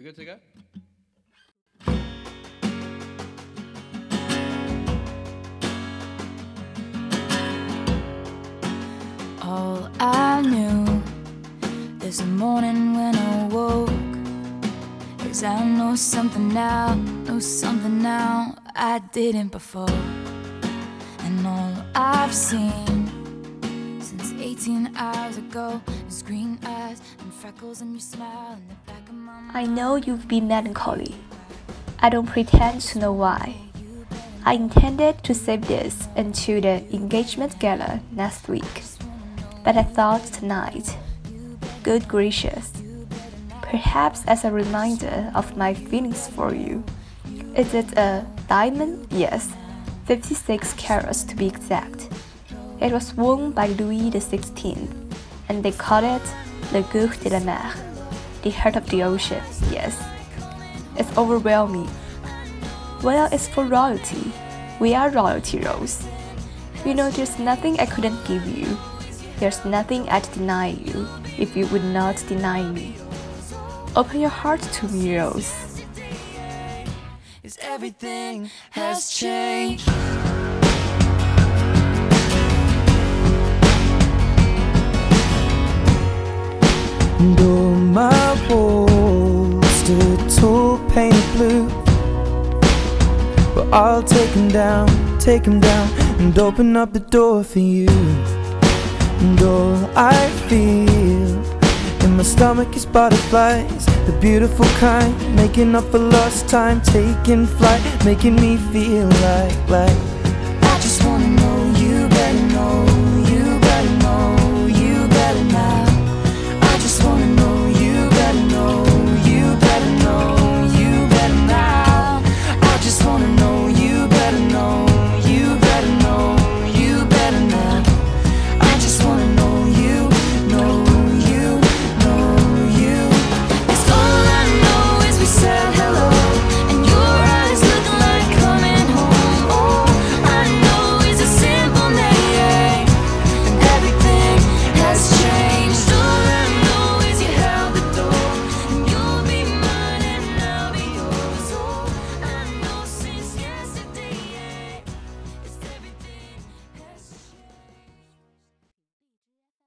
We good to go? All I knew this morning when I woke is I know something now, know something now I didn't before. And all I've seen since 18 hours ago is green eyes and freckles and your smile in the I know you've been melancholy. I don't pretend to know why. I intended to save this until the engagement gala next week. But I thought tonight, good gracious, perhaps as a reminder of my feelings for you. Is it a diamond? Yes, 56 carats to be exact. It was worn by Louis XVI, and they call it Le Coeur de la Mer, the heart of the ocean, yes. It's overwhelming. Well, it's for royalty. We are royalty, Rose. You know, there's nothing I couldn't give you. There's nothing I'd deny you if you would not deny me. Open your heart to me, Rose. Is everything has changed. I'll take 'em down, take 'em down, and open up the door for you. And all I feel in my stomach is butterflies, the beautiful kind, making up for lost time, taking flight, making me feel like, like